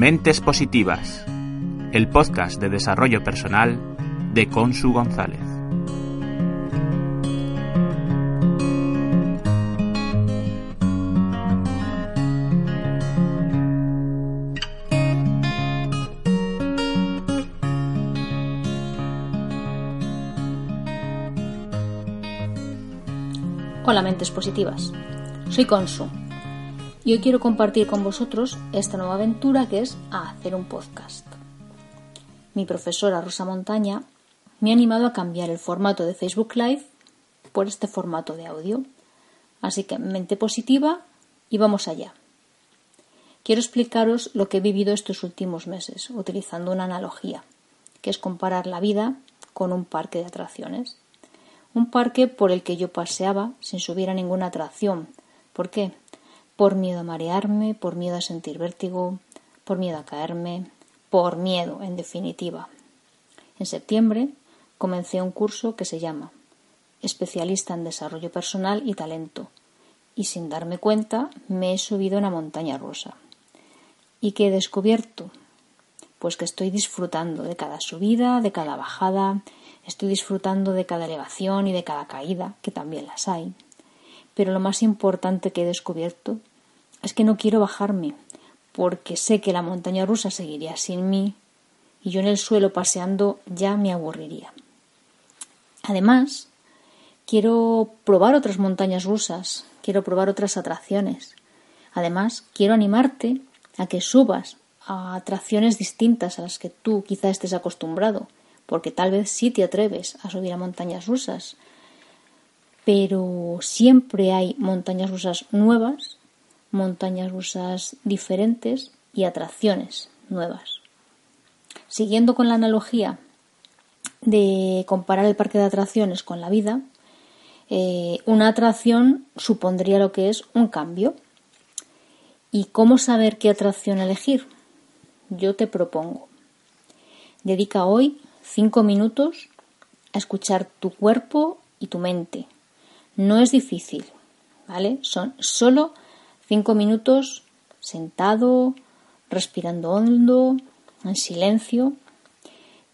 Mentes Positivas, el podcast de desarrollo personal de Consu González. Hola mentes positivas, soy Consu y hoy quiero compartir con vosotros esta nueva aventura que es hacer un podcast. Mi profesora Rosa Montaña me ha animado a cambiar el formato de Facebook Live por este formato de audio. Así que mente positiva y vamos allá. Quiero explicaros lo que he vivido estos últimos meses utilizando una analogía, que es comparar la vida con un parque de atracciones. Un parque por el que yo paseaba sin subir a ninguna atracción. ¿Por qué? Por miedo a marearme, por miedo a sentir vértigo, por miedo a caerme, por miedo, en definitiva. En septiembre comencé un curso que se llama Especialista en Desarrollo Personal y Talento, y sin darme cuenta me he subido a una montaña rusa. ¿Y qué he descubierto? Pues que estoy disfrutando de cada subida, de cada bajada, Estoy disfrutando de cada elevación y de cada caída, que también las hay. Pero lo más importante que he descubierto es que no quiero bajarme, porque sé que la montaña rusa seguiría sin mí y yo en el suelo paseando ya me aburriría. Además, quiero probar otras montañas rusas, quiero probar otras atracciones. Además, quiero animarte a que subas a atracciones distintas a las que tú quizá estés acostumbrado porque tal vez sí te atreves a subir a montañas rusas, pero siempre hay montañas rusas nuevas, montañas rusas diferentes y atracciones nuevas. Siguiendo con la analogía de comparar el parque de atracciones con la vida, eh, una atracción supondría lo que es un cambio. ¿Y cómo saber qué atracción elegir? Yo te propongo. Dedica hoy cinco minutos a escuchar tu cuerpo y tu mente. No es difícil, ¿vale? Son solo cinco minutos sentado, respirando hondo, en silencio.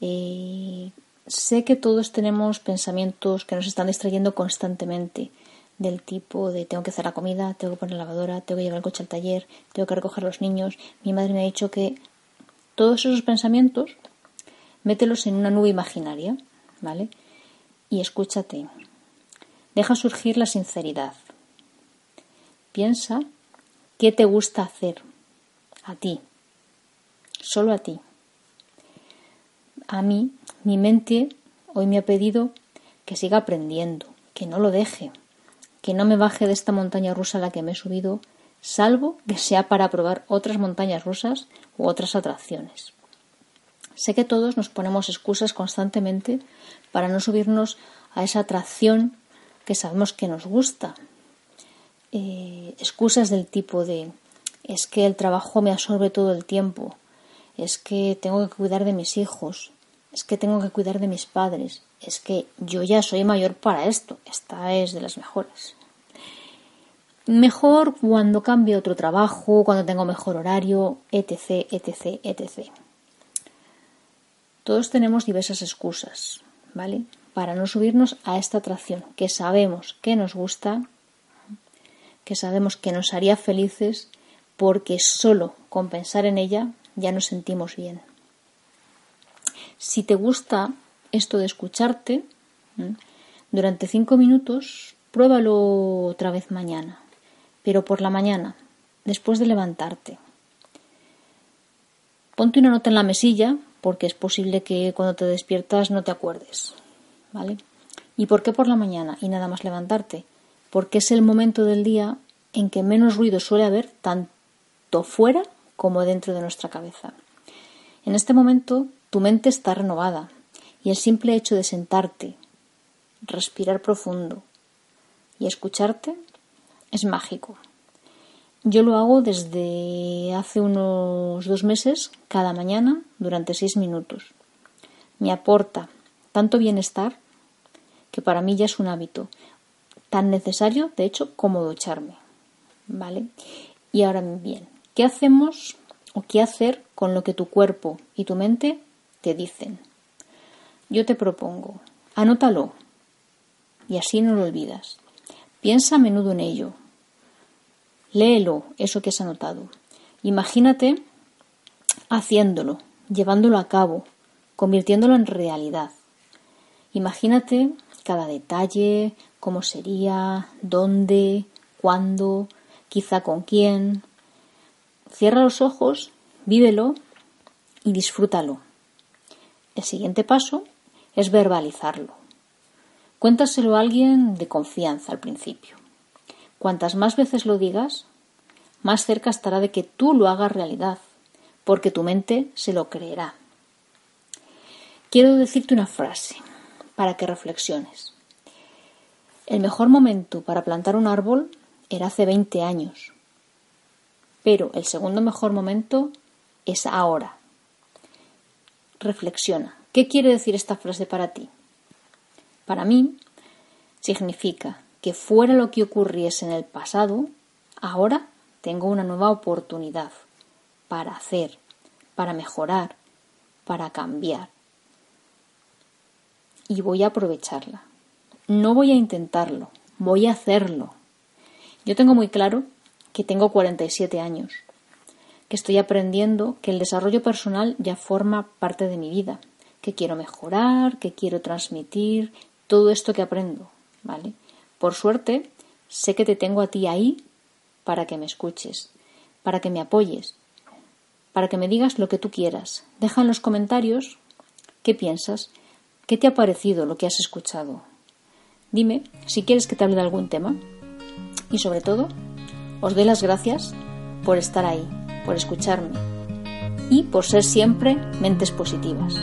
Eh, sé que todos tenemos pensamientos que nos están distrayendo constantemente del tipo de tengo que hacer la comida, tengo que poner la lavadora, tengo que llevar el coche al taller, tengo que recoger a los niños. Mi madre me ha dicho que todos esos pensamientos mételos en una nube imaginaria, ¿vale? Y escúchate. Deja surgir la sinceridad. Piensa qué te gusta hacer a ti, solo a ti. A mí, mi mente hoy me ha pedido que siga aprendiendo, que no lo deje, que no me baje de esta montaña rusa a la que me he subido, salvo que sea para probar otras montañas rusas u otras atracciones. Sé que todos nos ponemos excusas constantemente para no subirnos a esa atracción que sabemos que nos gusta. Eh, excusas del tipo de es que el trabajo me absorbe todo el tiempo, es que tengo que cuidar de mis hijos, es que tengo que cuidar de mis padres, es que yo ya soy mayor para esto, esta es de las mejores. Mejor cuando cambie otro trabajo, cuando tengo mejor horario, etc, etc, etc. Todos tenemos diversas excusas, ¿vale? Para no subirnos a esta atracción que sabemos que nos gusta, que sabemos que nos haría felices, porque solo con pensar en ella ya nos sentimos bien. Si te gusta esto de escucharte, durante cinco minutos, pruébalo otra vez mañana, pero por la mañana, después de levantarte. Ponte una nota en la mesilla porque es posible que cuando te despiertas no te acuerdes, ¿vale? ¿Y por qué por la mañana y nada más levantarte? Porque es el momento del día en que menos ruido suele haber tanto fuera como dentro de nuestra cabeza. En este momento tu mente está renovada y el simple hecho de sentarte, respirar profundo y escucharte es mágico. Yo lo hago desde hace unos dos meses, cada mañana, durante seis minutos. Me aporta tanto bienestar que para mí ya es un hábito tan necesario, de hecho, como ducharme. ¿Vale? Y ahora bien, ¿qué hacemos o qué hacer con lo que tu cuerpo y tu mente te dicen. Yo te propongo, anótalo y así no lo olvidas. Piensa a menudo en ello. Léelo, eso que has anotado. Imagínate haciéndolo, llevándolo a cabo, convirtiéndolo en realidad. Imagínate cada detalle, cómo sería, dónde, cuándo, quizá con quién. Cierra los ojos, vívelo y disfrútalo. El siguiente paso es verbalizarlo. Cuéntaselo a alguien de confianza al principio. Cuantas más veces lo digas, más cerca estará de que tú lo hagas realidad, porque tu mente se lo creerá. Quiero decirte una frase para que reflexiones. El mejor momento para plantar un árbol era hace 20 años, pero el segundo mejor momento es ahora. Reflexiona. ¿Qué quiere decir esta frase para ti? Para mí significa que fuera lo que ocurriese en el pasado, ahora tengo una nueva oportunidad para hacer, para mejorar, para cambiar. Y voy a aprovecharla. No voy a intentarlo, voy a hacerlo. Yo tengo muy claro que tengo 47 años, que estoy aprendiendo que el desarrollo personal ya forma parte de mi vida, que quiero mejorar, que quiero transmitir todo esto que aprendo, ¿vale? Por suerte, sé que te tengo a ti ahí para que me escuches, para que me apoyes, para que me digas lo que tú quieras. Deja en los comentarios qué piensas, qué te ha parecido lo que has escuchado. Dime si quieres que te hable de algún tema. Y sobre todo, os doy las gracias por estar ahí, por escucharme y por ser siempre mentes positivas.